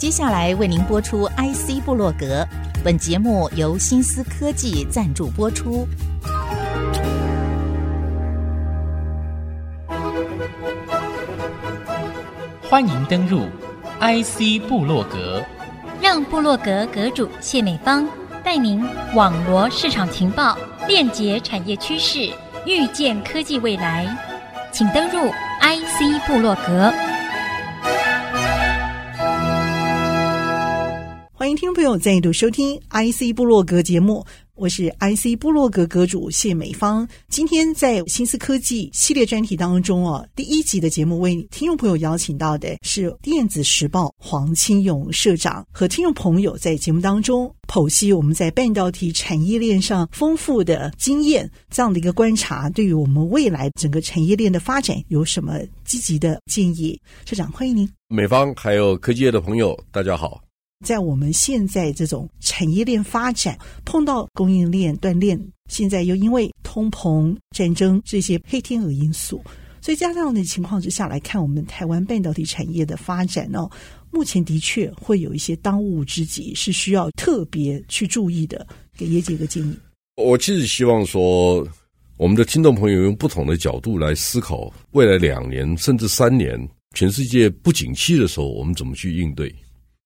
接下来为您播出 IC 部落格，本节目由新思科技赞助播出。欢迎登入 IC 部落格，让部落格阁主谢美芳带您网罗市场情报，链接产业趋势，预见科技未来。请登入 IC 部落格。听众朋友再度收听 IC 部落格节目。我是 IC 部落格阁主谢美芳，今天在新思科技系列专题当中哦，第一集的节目为听众朋友邀请到的是电子时报黄清勇社长，和听众朋友在节目当中剖析我们在半导体产业链上丰富的经验，这样的一个观察，对于我们未来整个产业链的发展有什么积极的建议？社长，欢迎您。美芳还有科技业的朋友，大家好。在我们现在这种产业链发展，碰到供应链断链，现在又因为通膨、战争这些黑天鹅因素，所以在这样的情况之下来看，我们台湾半导体产业的发展呢，目前的确会有一些当务之急，是需要特别去注意的。给业界一个建议。我其实希望说，我们的听众朋友用不同的角度来思考，未来两年甚至三年，全世界不景气的时候，我们怎么去应对。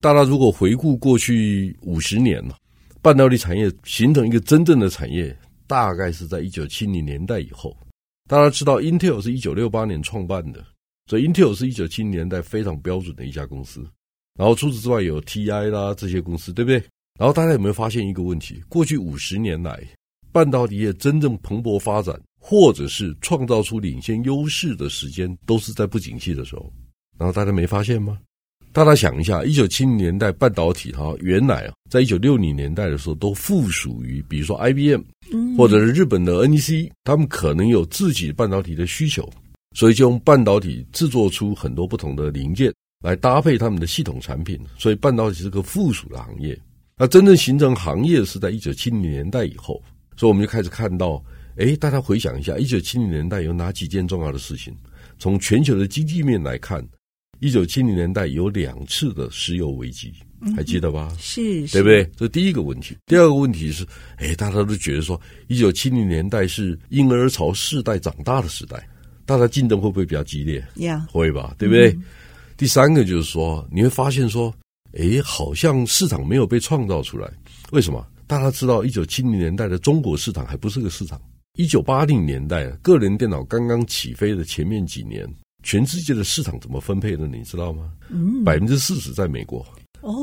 大家如果回顾过去五十年了，半导体产业形成一个真正的产业，大概是在一九七零年代以后。大家知道，Intel 是一九六八年创办的，所以 Intel 是一九七零年代非常标准的一家公司。然后除此之外，有 TI 啦这些公司，对不对？然后大家有没有发现一个问题？过去五十年来，半导体业真正蓬勃发展，或者是创造出领先优势的时间，都是在不景气的时候。然后大家没发现吗？大家想一下，一九七零年代半导体哈，原来啊，在一九六零年代的时候都附属于，比如说 IBM，或者是日本的 NEC，他们可能有自己半导体的需求，所以就用半导体制作出很多不同的零件来搭配他们的系统产品，所以半导体是个附属的行业。那真正形成行业是在一九七零年代以后，所以我们就开始看到，哎，大家回想一下，一九七零年代有哪几件重要的事情？从全球的经济面来看。一九七零年代有两次的石油危机，还记得吧？嗯、是，对不对？这第一个问题。第二个问题是，哎，大家都觉得说，一九七零年代是婴儿潮世代长大的时代，大家竞争会不会比较激烈？呀，会吧？对不对？嗯、第三个就是说，你会发现说，哎，好像市场没有被创造出来。为什么？大家知道，一九七零年代的中国市场还不是个市场。一九八零年代，个人电脑刚刚起飞的前面几年。全世界的市场怎么分配的？你知道吗？嗯，百分之四十在美国，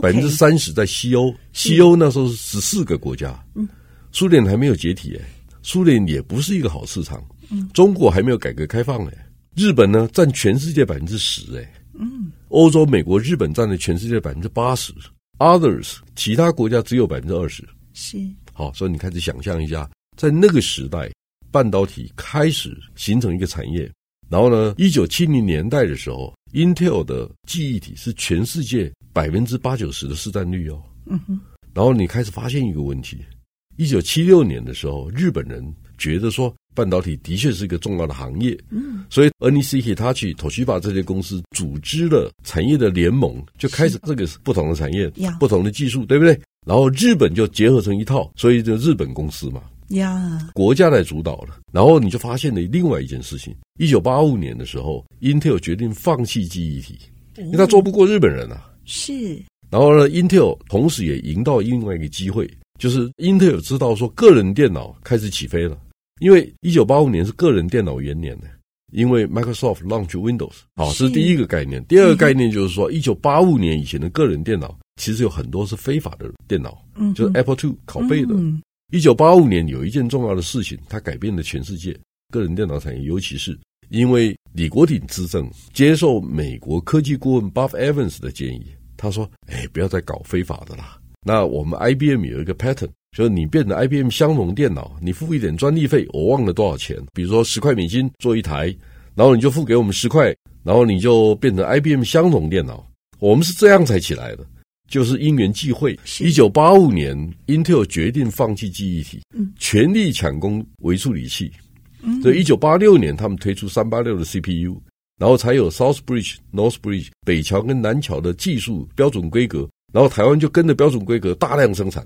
百分之三十在西欧。西欧那时候是十四个国家，嗯，苏联还没有解体哎，苏联也不是一个好市场。嗯，中国还没有改革开放哎，日本呢占全世界百分之十哎，嗯，欧洲、美国、日本占了全世界百分之八十，others 其他国家只有百分之二十。是，好，所以你开始想象一下，在那个时代，半导体开始形成一个产业。然后呢，一九七零年代的时候，Intel 的记忆体是全世界百分之八九十的市占率哦。嗯哼。然后你开始发现一个问题：一九七六年的时候，日本人觉得说半导体的确是一个重要的行业。嗯。所以，NEC、Hitachi、Toshiba 这些公司组织了产业的联盟，就开始这个不同的产业、不同的技术，对不对？然后日本就结合成一套，所以就日本公司嘛。呀国家来主导了，然后你就发现了另外一件事情：一九八五年的时候，Intel 决定放弃记忆体，因为他做不过日本人啊。是。然后呢，Intel 同时也赢到另外一个机会，就是 Intel 知道说个人电脑开始起飞了，因为一九八五年是个人电脑元年呢，因为 Microsoft launch Windows，好，这是第一个概念。第二个概念就是说，一九八五年以前的个人电脑其实有很多是非法的电脑，嗯，就是 Apple II 拷贝的。嗯一九八五年有一件重要的事情，它改变了全世界个人电脑产业，尤其是因为李国鼎执政，接受美国科技顾问 Buff Evans 的建议，他说：“哎，不要再搞非法的啦。那我们 IBM 有一个 pattern，就是你变成 IBM 相容电脑，你付一点专利费，我忘了多少钱，比如说十块美金做一台，然后你就付给我们十块，然后你就变成 IBM 相容电脑。我们是这样才起来的。”就是因缘际会，一九八五年，Intel 决定放弃记忆体，全力抢攻微处理器。所以一九八六年，他们推出三八六的 CPU，然后才有 South Bridge、North Bridge 北桥跟南桥的技术标准规格，然后台湾就跟着标准规格大量生产。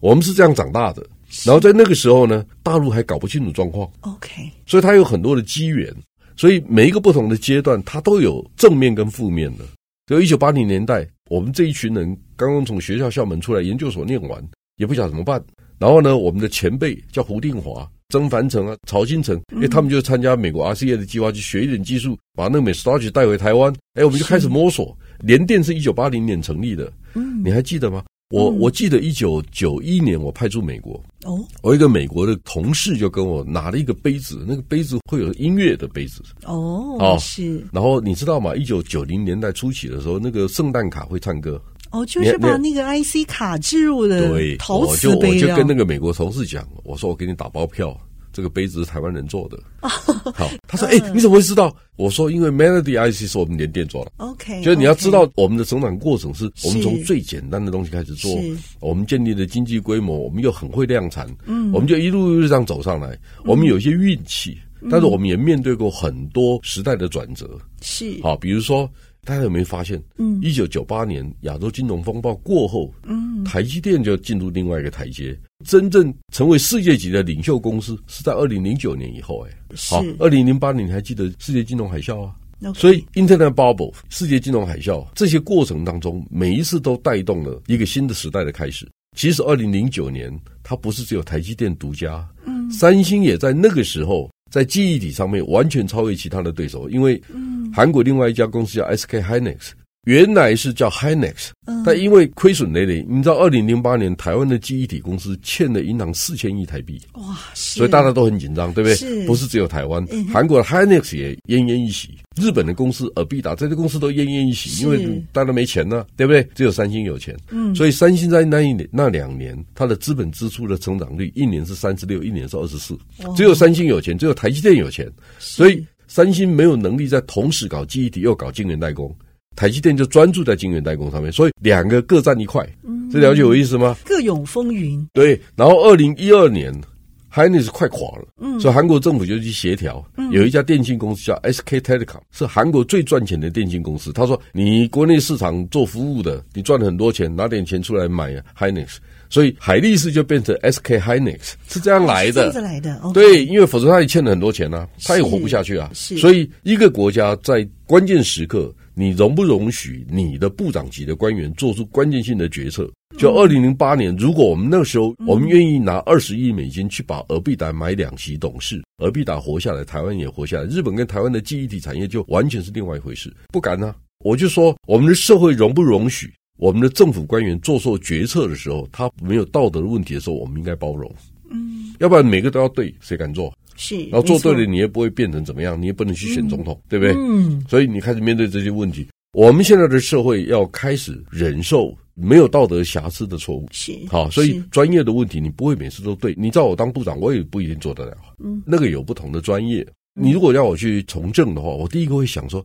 我们是这样长大的。然后在那个时候呢，大陆还搞不清楚状况。OK，所以它有很多的机缘。所以每一个不同的阶段，它都有正面跟负面的。就一九八零年代，我们这一群人刚刚从学校校门出来，研究所念完，也不晓得怎么办。然后呢，我们的前辈叫胡定华、曾凡成啊、曹新成，哎，他们就参加美国 RCA 的计划，去学一点技术，把那个美 Starch 带回台湾。哎，我们就开始摸索。联电是一九八零年成立的，嗯，你还记得吗？我我记得一九九一年我派驻美国哦，我一个美国的同事就跟我拿了一个杯子，那个杯子会有音乐的杯子哦，哦是。然后你知道吗？一九九零年代初期的时候，那个圣诞卡会唱歌哦，就是把那个 IC 卡置入的对，陶瓷杯。我就我就跟那个美国同事讲，我说我给你打包票。这个杯子是台湾人做的，好，他说：“哎，你怎么会知道？”我说：“因为 Melody IC 是我们联电做的。” OK，就是你要知道我们的成长过程是我们从最简单的东西开始做，我们建立了经济规模，我们又很会量产，嗯，我们就一路一路这样走上来。我们有一些运气，但是我们也面对过很多时代的转折，是。好，比如说。大家有没有发现？嗯，一九九八年亚洲金融风暴过后，嗯，台积电就进入另外一个台阶，真正成为世界级的领袖公司是在二零零九年以后。哎，好，二零零八年你还记得世界金融海啸啊.所以 Internet Bubble 世界金融海啸这些过程当中，每一次都带动了一个新的时代的开始。其实二零零九年它不是只有台积电独家，嗯，三星也在那个时候。在记忆体上面完全超越其他的对手，因为韩国另外一家公司叫 SK Hynix。原来是叫 Hynix，但因为亏损累累，你知道，二零零八年台湾的记忆体公司欠了银行四千亿台币，哇，所以大家都很紧张，对不对？是，不是只有台湾，韩国的 Hynix 也奄奄一息，日本的公司尔必达这些公司都奄奄一息，因为大家没钱呢，对不对？只有三星有钱，嗯，所以三星在那一年那两年，它的资本支出的成长率一年是三十六，一年是二十四，只有三星有钱，只有台积电有钱，所以三星没有能力在同时搞记忆体又搞晶圆代工。台积电就专注在晶圆代工上面，所以两个各占一块，这了解我意思吗？各有风云。对，然后二零一二年，Hynix 快垮了，嗯，所以韩国政府就去协调，有一家电信公司叫 SK Telecom，是韩国最赚钱的电信公司。他说：“你国内市场做服务的，你赚了很多钱，拿点钱出来买 Hynix。”所以海力士就变成 SK Hynix，是这样来的，这样来的。对，因为否则他也欠了很多钱啊，他也活不下去啊。是，所以一个国家在关键时刻。你容不容许你的部长级的官员做出关键性的决策？就二零零八年，如果我们那时候我们愿意拿二十亿美金去把尔必达买两席董事，尔必达活下来，台湾也活下来，日本跟台湾的记忆体产业就完全是另外一回事。不敢啊，我就说我们的社会容不容许我们的政府官员做错决策的时候，他没有道德的问题的时候，我们应该包容。嗯，要不然每个都要对，谁敢做？是，然后做对了，你也不会变成怎么样，你也不能去选总统，对不对？嗯，所以你开始面对这些问题，我们现在的社会要开始忍受没有道德瑕疵的错误。是，好，所以专业的问题你不会每次都对，你叫我当部长，我也不一定做得了。嗯，那个有不同的专业，你如果要我去从政的话，我第一个会想说，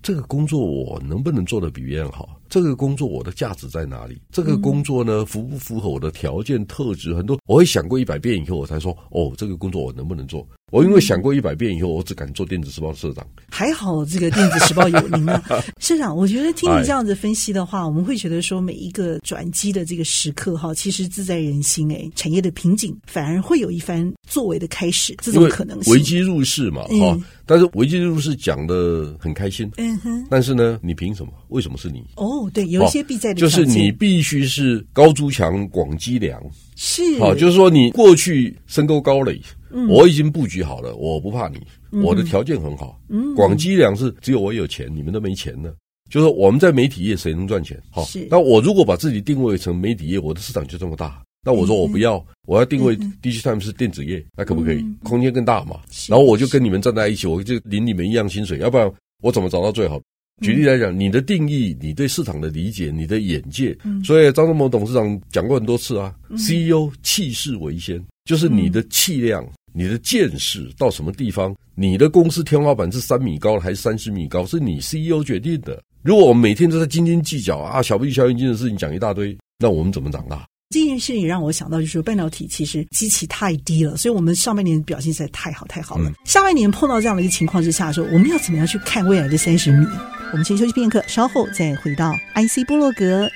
这个工作我能不能做得比别人好？这个工作我的价值在哪里？这个工作呢，符不符合我的条件特质？很多我会想过一百遍以后，我才说，哦，这个工作我能不能做？我因为想过一百遍以后，我只敢做电子时报社长。还好这个电子时报有您啊，社长。我觉得听你这样子分析的话，我们会觉得说，每一个转机的这个时刻哈，其实自在人心。哎，产业的瓶颈反而会有一番作为的开始，这种可能性。危机入市嘛，哈。但是危机入市讲的很开心，嗯哼。但是呢，你凭什么？为什么是你？哦，对，有一些必在的，就是你必须是高筑墙、广积粮，是。好，就是说你过去深沟高垒。嗯、我已经布局好了，我不怕你，我的条件很好。嗯，广积粮是只有我有钱，你们都没钱呢。就是说我们在媒体业谁能赚钱？好，是。那我如果把自己定位成媒体业，我的市场就这么大。那我说我不要，我要定位 DigiTimes 是电子业，那可不可以？空间更大嘛。然后我就跟你们站在一起，我就领你们一样薪水，要不然我怎么找到最好？举例来讲，你的定义、你对市场的理解、你的眼界，所以张忠谋董事长讲过很多次啊，CEO 气势为先，就是你的气量。你的见识到什么地方？你的公司天花板是三米高还是三十米高？是你 CEO 决定的。如果我们每天都在斤斤计较啊，小不小眼睛的事情讲一大堆，那我们怎么长大？这件事情让我想到，就是说半导体其实基期太低了，所以我们上半年表现实在太好太好了。嗯、下半年碰到这样的一个情况之下的时候，我们要怎么样去看未来的三十米？我们先休息片刻，稍后再回到 IC 部落格。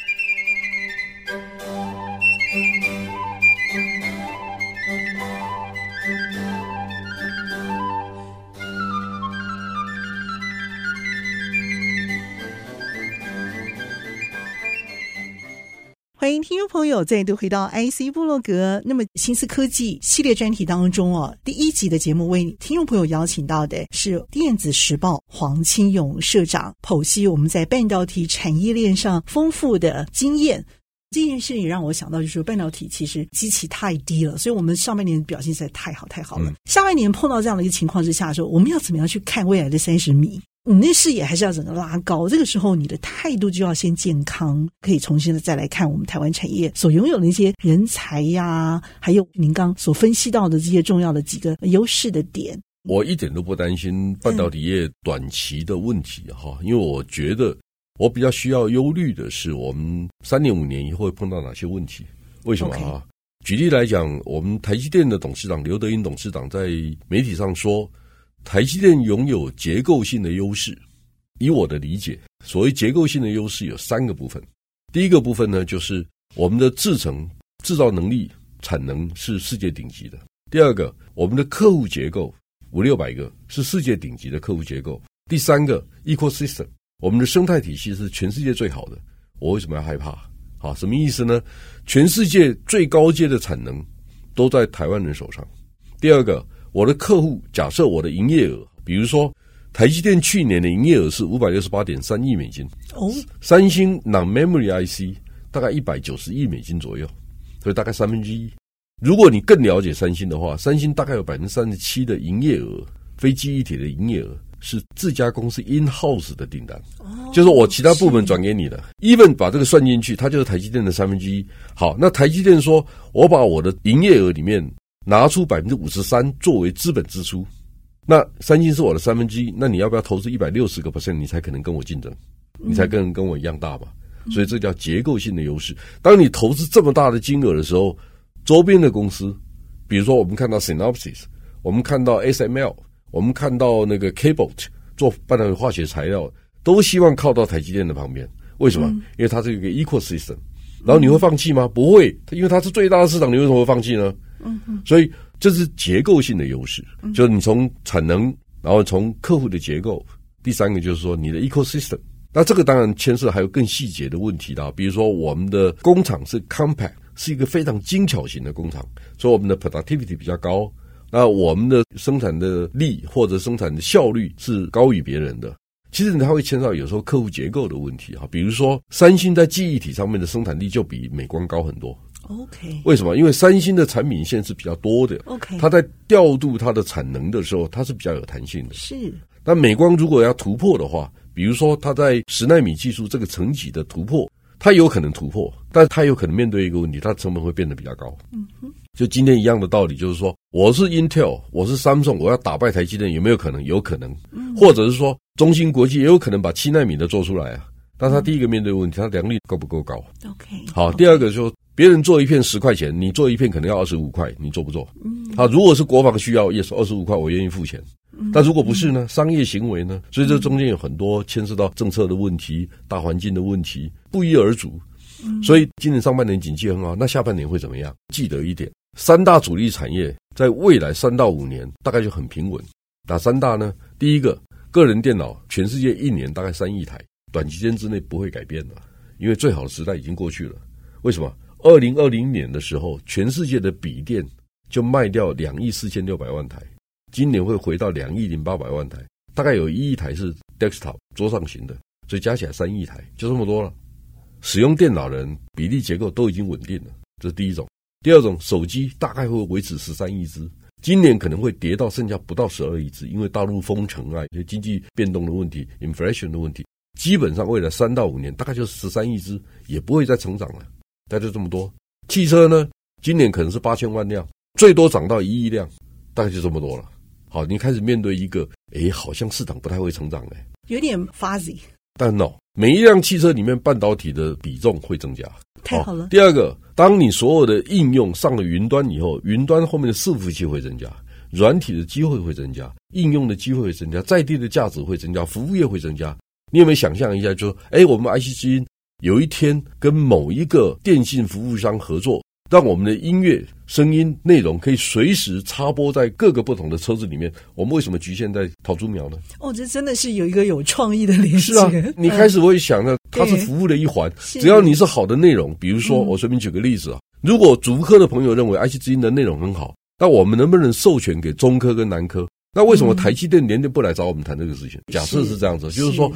欢迎听众朋友再度回到 IC 部落格。那么，新思科技系列专题当中哦，第一集的节目为听众朋友邀请到的是电子时报黄清勇社长，剖析我们在半导体产业链上丰富的经验。这件事也让我想到，就是半导体其实基期太低了，所以我们上半年表现实在太好太好了。嗯、下半年碰到这样的一个情况之下的时候，我们要怎么样去看未来的三十米？你那视野还是要整个拉高，这个时候你的态度就要先健康，可以重新的再来看我们台湾产业所拥有的一些人才呀，还有您刚所分析到的这些重要的几个优势的点。我一点都不担心半导体业短期的问题哈，嗯、因为我觉得我比较需要忧虑的是我们三年五年以后会碰到哪些问题？为什么哈.举例来讲，我们台积电的董事长刘德英董事长在媒体上说。台积电拥有结构性的优势，以我的理解，所谓结构性的优势有三个部分。第一个部分呢，就是我们的制程制造能力、产能是世界顶级的；第二个，我们的客户结构五六百个是世界顶级的客户结构；第三个，ecosystem，我们的生态体系是全世界最好的。我为什么要害怕？好，什么意思呢？全世界最高阶的产能都在台湾人手上。第二个。我的客户假设我的营业额，比如说台积电去年的营业额是五百六十八点三亿美金，哦，三星 Non-Memory IC 大概一百九十亿美金左右，所以大概三分之一。如果你更了解三星的话，三星大概有百分之三十七的营业额，非记忆体的营业额是自家公司 In-house 的订单，哦，就是我其他部门转给你的，Even 把这个算进去，它就是台积电的三分之一。好，那台积电说，我把我的营业额里面。拿出百分之五十三作为资本支出，那三星是我的三分之一，那你要不要投资一百六十个 percent，你才可能跟我竞争，你才跟跟我一样大吧？所以这叫结构性的优势。当你投资这么大的金额的时候，周边的公司，比如说我们看到 Synopsys，我们看到 SML，我们看到那个 Cabot 做半导体化学材料，都希望靠到台积电的旁边。为什么？因为它是一个 ecosystem。然后你会放弃吗？不会，因为它是最大的市场，你为什么会放弃呢？嗯哼，所以这是结构性的优势，就是你从产能，然后从客户的结构，第三个就是说你的 ecosystem。那这个当然牵涉还有更细节的问题的，比如说我们的工厂是 compact，是一个非常精巧型的工厂，所以我们的 productivity 比较高，那我们的生产的力或者生产的效率是高于别人的。其实它会牵涉到有时候客户结构的问题哈，比如说三星在记忆体上面的生产力就比美光高很多。OK，为什么？因为三星的产品线是比较多的。OK，它在调度它的产能的时候，它是比较有弹性的。是。那美光如果要突破的话，比如说它在十纳米技术这个层级的突破，它有可能突破，但它有可能面对一个问题，它的成本会变得比较高。嗯哼。就今天一样的道理，就是说，我是 Intel，我是 Samsung，我要打败台积电，有没有可能？有可能。嗯。或者是说，中芯国际也有可能把七纳米的做出来啊。但它第一个面对问题，它良率够不够高？OK。好，第二个就是说，别人做一片十块钱，你做一片可能要二十五块，你做不做？嗯。好，如果是国防需要，也是二十五块，我愿意付钱。嗯。但如果不是呢？商业行为呢？所以这中间有很多牵涉到政策的问题、大环境的问题，不一而足。嗯。所以今年上半年景气很好，那下半年会怎么样？记得一点。三大主力产业在未来三到五年大概就很平稳。哪三大呢？第一个，个人电脑，全世界一年大概三亿台，短期间之内不会改变的，因为最好的时代已经过去了。为什么？二零二零年的时候，全世界的笔电就卖掉两亿四千六百万台，今年会回到两亿零八百万台，大概有一亿台是 desktop 桌上型的，所以加起来三亿台，就这么多了。使用电脑人比例结构都已经稳定了，这是第一种。第二种手机大概会维持十三亿只，今年可能会跌到剩下不到十二亿只，因为大陆封城啊，一些经济变动的问题，inflation 的问题，基本上未来三到五年大概就是十三亿只，也不会再成长了，大概就这么多。汽车呢，今年可能是八千万辆，最多涨到一亿辆，大概就这么多了。好，你开始面对一个，诶，好像市场不太会成长嘞，有点 fuzzy。但 no，每一辆汽车里面半导体的比重会增加。太好了。第二个，当你所有的应用上了云端以后，云端后面的伺服器会增加，软体的机会会增加，应用的机会会增加，在地的价值会增加，服务业会增加。你有没有想象一下，就说，哎，我们 IC 之音有一天跟某一个电信服务商合作？让我们的音乐、声音、内容可以随时插播在各个不同的车子里面。我们为什么局限在桃竹苗呢？哦，这真的是有一个有创意的连接。是啊，你开始会想到，它是 服务的一环。只要你是好的内容，比如说，我随便举个例子啊，如果竹科的朋友认为 IC 之音的内容很好，那我们能不能授权给中科跟南科？那为什么台积电连年不来找我们谈这个事情？假设是这样子，就是说。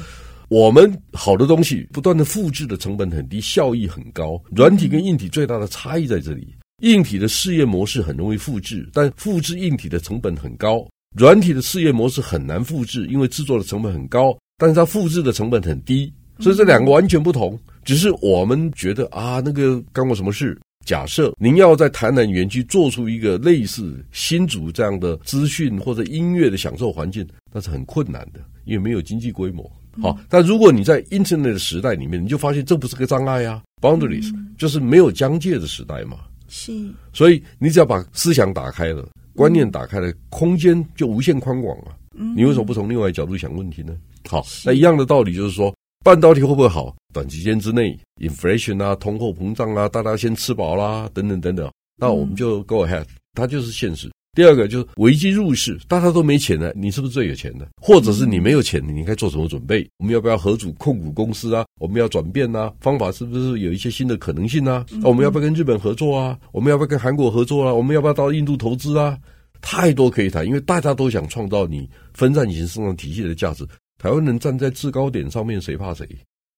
我们好的东西不断的复制的成本很低，效益很高。软体跟硬体最大的差异在这里，硬体的事业模式很容易复制，但复制硬体的成本很高。软体的事业模式很难复制，因为制作的成本很高，但是它复制的成本很低。所以这两个完全不同。只是我们觉得啊，那个干过什么事？假设您要在台南园区做出一个类似新竹这样的资讯或者音乐的享受环境，那是很困难的，因为没有经济规模。好，但如果你在 Internet 的时代里面，你就发现这不是个障碍啊，Boundaries 就是没有疆界的时代嘛。是，所以你只要把思想打开了，观念打开了，空间就无限宽广啊。你为什么不从另外一角度想问题呢？好，那一样的道理就是说，半导体会不会好？短期间之内，inflation 啊，通货膨胀啊，大家先吃饱啦，等等等等，那我们就 go ahead，它就是现实。第二个就是危机入市，大家都没钱了，你是不是最有钱的？或者是你没有钱，你应该做什么准备？我们要不要合组控股公司啊？我们要转变啊？方法是不是有一些新的可能性啊？我们要不要跟日本合作啊？我们要不要跟韩国合作啊？我们要不要到印度投资啊？太多可以谈，因为大家都想创造你分散型市场体系的价值。台湾人站在制高点上面，谁怕谁？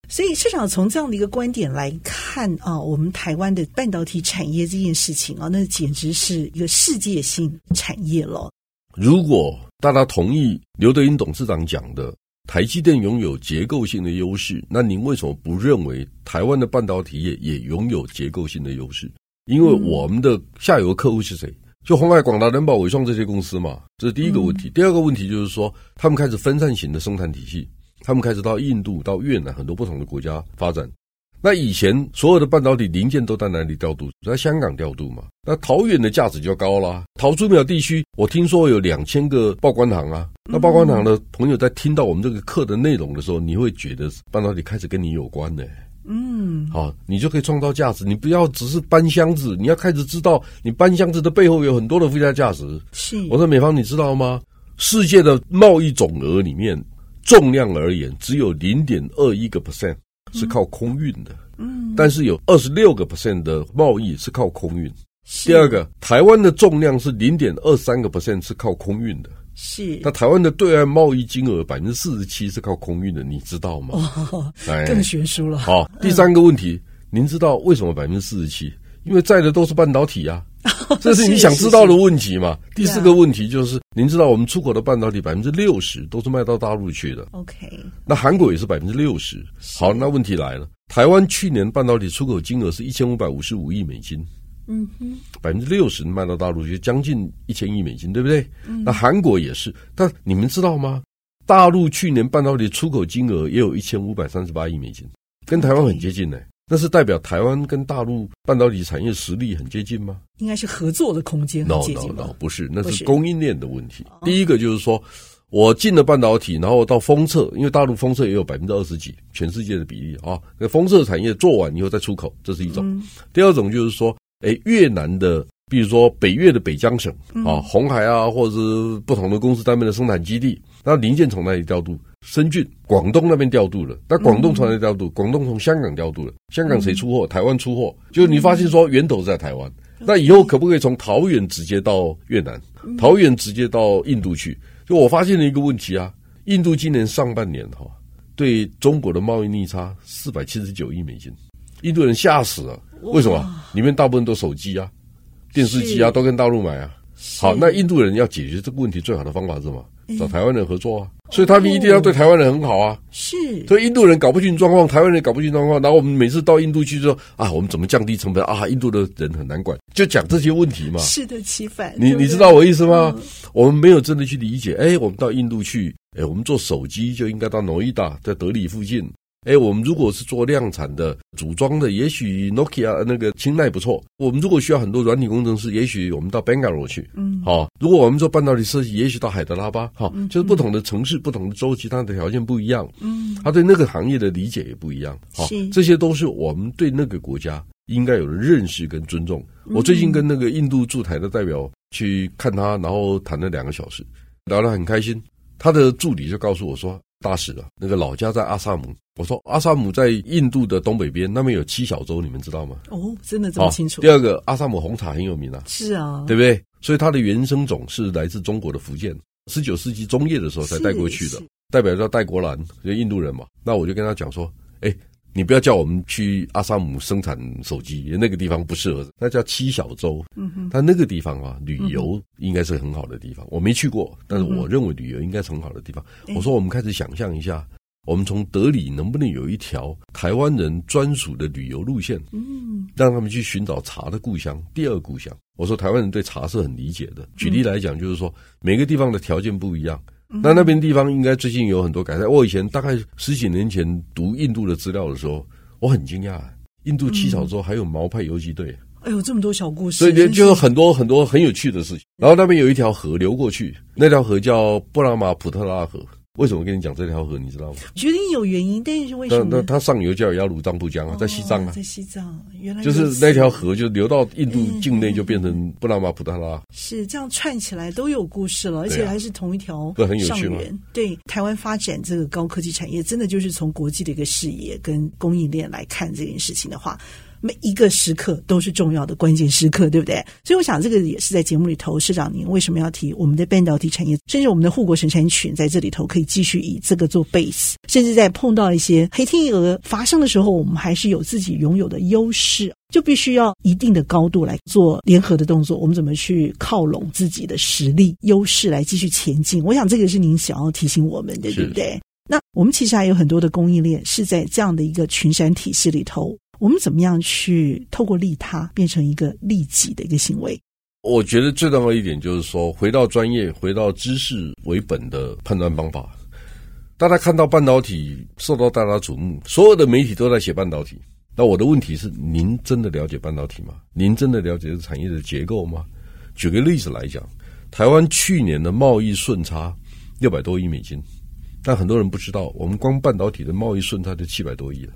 所以市场从这样的一个观点来看啊，我们台湾的半导体产业这件事情啊，那简直是一个世界性产业了。如果大家同意刘德英董事长讲的，台积电拥有结构性的优势，那您为什么不认为台湾的半导体业也拥有结构性的优势？因为我们的下游客户是谁？就鸿海、广达、人保、伟创这些公司嘛，这是第一个问题。第二个问题就是说，他们开始分散型的生产体系。他们开始到印度、到越南很多不同的国家发展。那以前所有的半导体零件都在哪里调度？在香港调度嘛。那桃园的价值就高了。桃竹苗地区，我听说有两千个报关行啊。那报关行的朋友在听到我们这个课的内容的时候，你会觉得半导体开始跟你有关呢。嗯，好，你就可以创造价值。你不要只是搬箱子，你要开始知道你搬箱子的背后有很多的附加价值。是，我说美方，你知道吗？世界的贸易总额里面。重量而言，只有零点二一个 percent 是靠空运的，嗯，但是有二十六个 percent 的贸易是靠空运。第二个，台湾的重量是零点二三个 percent 是靠空运的，是。那台湾的对外贸易金额百分之四十七是靠空运的，你知道吗？哦，更悬殊了。好，第三个问题，您知道为什么百分之四十七？因为在的都是半导体啊。这是你想知道的问题嘛？第四个问题就是，您知道我们出口的半导体百分之六十都是卖到大陆去的。OK，那韩国也是百分之六十。好，那问题来了，台湾去年半导体出口金额是一千五百五十五亿美金。嗯哼，百分之六十卖到大陆去，将近一千亿美金，对不对？那韩国也是，但你们知道吗？大陆去年半导体出口金额也有一千五百三十八亿美金，跟台湾很接近呢。那是代表台湾跟大陆半导体产业实力很接近吗？应该是合作的空间很接近 No, no, no, 不是，那是供应链的问题。第一个就是说，我进了半导体，然后到封测，因为大陆封测也有百分之二十几，全世界的比例啊。那封测产业做完以后再出口，这是一种。第二种就是说，哎，越南的，比如说北越的北江省啊，红海啊，或者是不同的公司单位的生产基地，那零件从哪里调度？深圳、广东那边调度了，那广东从哪里调度？广东从香港调度了，香港谁出货？台湾出货。就你发现说源头在台湾，那以后可不可以从桃园直接到越南？桃园直接到印度去？就我发现了一个问题啊，印度今年上半年哈对中国的贸易逆差四百七十九亿美金，印度人吓死了。为什么？里面大部分都手机啊、电视机啊，都跟大陆买啊。好，那印度人要解决这个问题，最好的方法是什么？找台湾人合作啊，所以他们一定要对台湾人很好啊。是，所以印度人搞不清状况，台湾人搞不清状况，然后我们每次到印度去说啊，我们怎么降低成本啊？印度的人很难管，就讲这些问题嘛。适得其反。你你知道我意思吗？我们没有真的去理解。哎，我们到印度去，哎，我们做手机就应该到诺伊达，在德里附近。哎，我们如果是做量产的组装的，也许 Nokia 那个青睐不错。我们如果需要很多软体工程师，也许我们到 Bangalore 去。嗯，好、哦。如果我们做半导体设计，也许到海德拉巴。好、哦，就是不同的城市、不同的周期，它的条件不一样。嗯，他对那个行业的理解也不一样。好、哦，这些都是我们对那个国家应该有的认识跟尊重。我最近跟那个印度驻台的代表去看他，然后谈了两个小时，聊得很开心。他的助理就告诉我说。大使啊，那个老家在阿萨姆。我说阿萨姆在印度的东北边，那边有七小洲，你们知道吗？哦，真的这么清楚。第二个，阿萨姆红茶很有名啊。是啊，对不对？所以它的原生种是来自中国的福建，十九世纪中叶的时候才带过去的，代表叫戴国兰，就印度人嘛。那我就跟他讲说，哎。你不要叫我们去阿萨姆生产手机，那个地方不适合。那叫七小洲，嗯哼，但那个地方啊，旅游应该是很好的地方。我没去过，但是我认为旅游应该是很好的地方。我说，我们开始想象一下，我们从德里能不能有一条台湾人专属的旅游路线？嗯，让他们去寻找茶的故乡，第二故乡。我说，台湾人对茶是很理解的。举例来讲，就是说每个地方的条件不一样。那那边地方应该最近有很多改善。我以前大概十几年前读印度的资料的时候，我很惊讶，印度七小洲还有毛派游击队。哎呦，这么多小故事！所以就有很多很多很有趣的事情。然后那边有一条河流过去，那条河叫布拉马普特拉河。为什么跟你讲这条河？你知道吗？决定有原因，但是为什么？那那它上游叫雅鲁藏布江啊，在西藏啊，在西藏，原来就是那条河就流到印度境内，就变成布拉马普特拉。是这样串起来都有故事了，而且还是同一条上很有趣吗？对，台湾发展这个高科技产业，真的就是从国际的一个视野跟供应链来看这件事情的话。每一个时刻都是重要的关键时刻，对不对？所以我想，这个也是在节目里头，市长您为什么要提我们的半导体产业，甚至我们的护国神山群在这里头可以继续以这个做 base，甚至在碰到一些黑天鹅发生的时候，我们还是有自己拥有的优势，就必须要一定的高度来做联合的动作。我们怎么去靠拢自己的实力优势来继续前进？我想这个是您想要提醒我们的，对不对？那我们其实还有很多的供应链是在这样的一个群山体系里头。我们怎么样去透过利他变成一个利己的一个行为？我觉得最重要一点就是说，回到专业、回到知识为本的判断方法。大家看到半导体受到大家瞩目，所有的媒体都在写半导体。那我的问题是：您真的了解半导体吗？您真的了解这产业的结构吗？举个例子来讲，台湾去年的贸易顺差六百多亿美金，但很多人不知道，我们光半导体的贸易顺差就七百多亿了。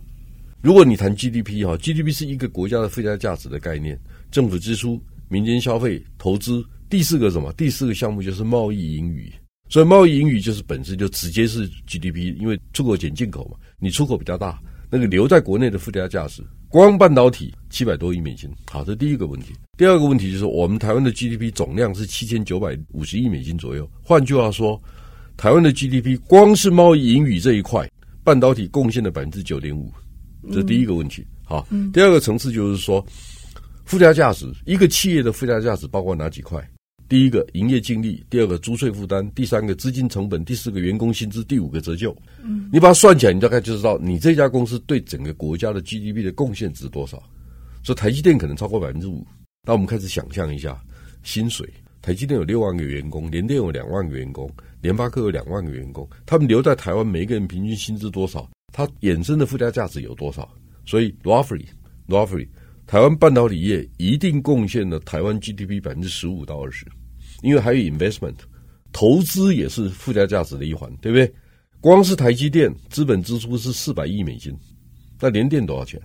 如果你谈 GDP 哈，GDP 是一个国家的附加价值的概念，政府支出、民间消费、投资，第四个什么？第四个项目就是贸易盈余。所以贸易盈余就是本身就直接是 GDP，因为出口减进口嘛，你出口比较大，那个留在国内的附加价值，光半导体七百多亿美金。好，这第一个问题。第二个问题就是我们台湾的 GDP 总量是七千九百五十亿美金左右。换句话说，台湾的 GDP 光是贸易盈余这一块，半导体贡献了百分之九点五。这是第一个问题，好。第二个层次就是说，附加价值，一个企业的附加价值包括哪几块？第一个营业净利，第二个租税负担，第三个资金成本，第四个员工薪资，第五个折旧。嗯，你把它算起来，你大概就知道你这家公司对整个国家的 GDP 的贡献值多少。所以台积电可能超过百分之五。那我们开始想象一下，薪水，台积电有六万个员工，联电有两万个员工，联发科有两万个员工，他们留在台湾，每一个人平均薪资多少？它衍生的附加价值有多少？所以 roughly，roughly，台湾半导体业一定贡献了台湾 GDP 百分之十五到二十，因为还有 investment，投资也是附加价值的一环，对不对？光是台积电资本支出是四百亿美金，那联电多少钱？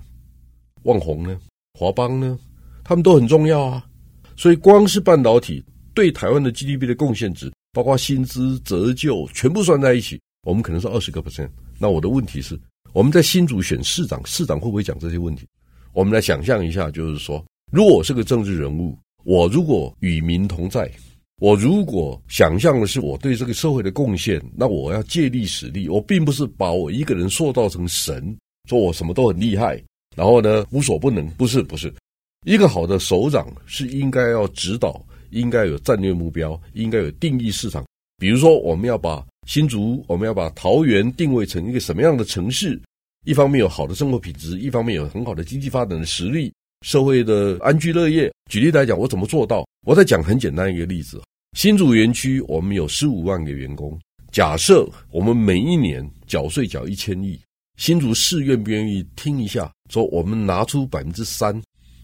旺宏呢？华邦呢？他们都很重要啊。所以光是半导体对台湾的 GDP 的贡献值，包括薪资折旧，全部算在一起，我们可能是二十个 percent。那我的问题是，我们在新竹选市长，市长会不会讲这些问题？我们来想象一下，就是说，如果我是个政治人物，我如果与民同在，我如果想象的是我对这个社会的贡献，那我要借力使力，我并不是把我一个人塑造成神，说我什么都很厉害，然后呢无所不能，不是不是，一个好的首长是应该要指导，应该有战略目标，应该有定义市场，比如说我们要把。新竹，我们要把桃园定位成一个什么样的城市？一方面有好的生活品质，一方面有很好的经济发展的实力，社会的安居乐业。举例来讲，我怎么做到？我再讲很简单一个例子：新竹园区，我们有十五万个员工。假设我们每一年缴税缴一千亿，新竹市愿不愿意听一下？说我们拿出百分之三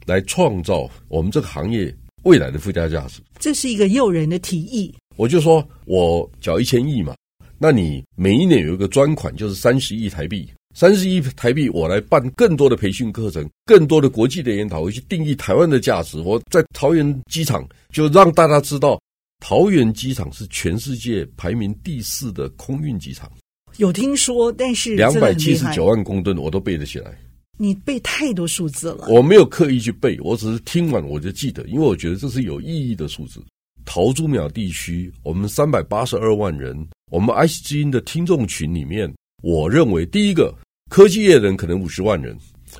来创造我们这个行业未来的附加价值，这是一个诱人的提议。我就说我缴一千亿嘛，那你每一年有一个专款，就是三十亿台币。三十亿台币，我来办更多的培训课程，更多的国际的研讨会，去定义台湾的价值。我在桃园机场就让大家知道，桃园机场是全世界排名第四的空运机场。有听说，但是两百七十九万公吨我都背得起来。你背太多数字了。我没有刻意去背，我只是听完我就记得，因为我觉得这是有意义的数字。桃竹苗地区，我们三百八十二万人，我们 IC 之音的听众群里面，我认为第一个。科技业的人可能五十万人，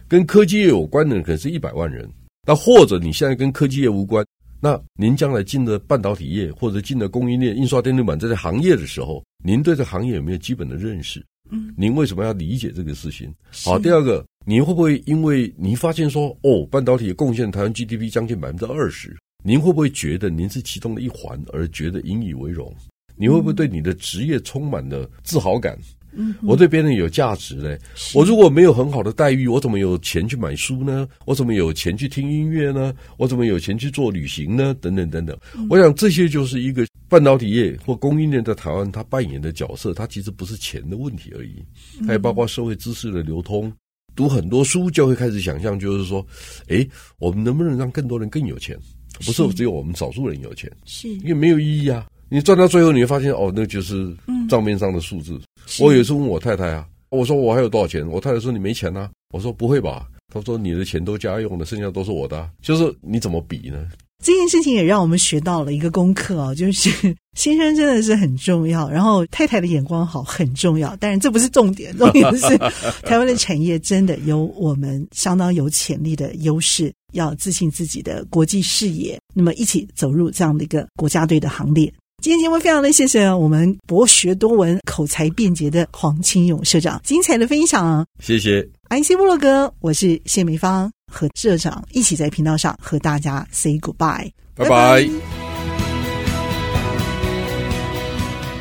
跟科技业有关的人可能是一百万人。那或者你现在跟科技业无关，那您将来进了半导体业或者进了供应链、印刷电路板这些行业的时候，您对这行业有没有基本的认识？嗯，您为什么要理解这个事情？好，第二个，你会不会因为您发现说，哦，半导体贡献台湾 GDP 将近百分之二十，您会不会觉得您是其中的一环而觉得引以为荣？你会不会对你的职业充满了自豪感？嗯，我对别人有价值嘞。我如果没有很好的待遇，我怎么有钱去买书呢？我怎么有钱去听音乐呢？我怎么有钱去做旅行呢？等等等等。我想这些就是一个半导体业或供应链在台湾它扮演的角色。它其实不是钱的问题而已，还有包括社会知识的流通。读很多书就会开始想象，就是说，诶，我们能不能让更多人更有钱？不是只有我们少数人有钱，是因为没有意义啊。你赚到最后，你会发现哦，那就是账面上的数字。嗯、我有一次问我太太啊，我说我还有多少钱？我太太说你没钱呐、啊。我说不会吧？她说你的钱都家用的，剩下都是我的、啊。就是你怎么比呢？这件事情也让我们学到了一个功课啊，就是 先生真的是很重要，然后太太的眼光好很重要。当然这不是重点，重点是 台湾的产业真的有我们相当有潜力的优势，要自信自己的国际视野，那么一起走入这样的一个国家队的行列。今天节目非常的谢谢我们博学多闻、口才便捷的黄清勇社长精彩的分享，谢谢。IC 部落格，我是谢美芳，和社长一起在频道上和大家 say goodbye，拜拜。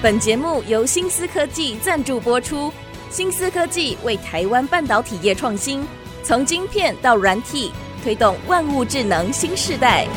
本节目由新思科技赞助播出，新思科技为台湾半导体业创新，从晶片到软体，推动万物智能新时代。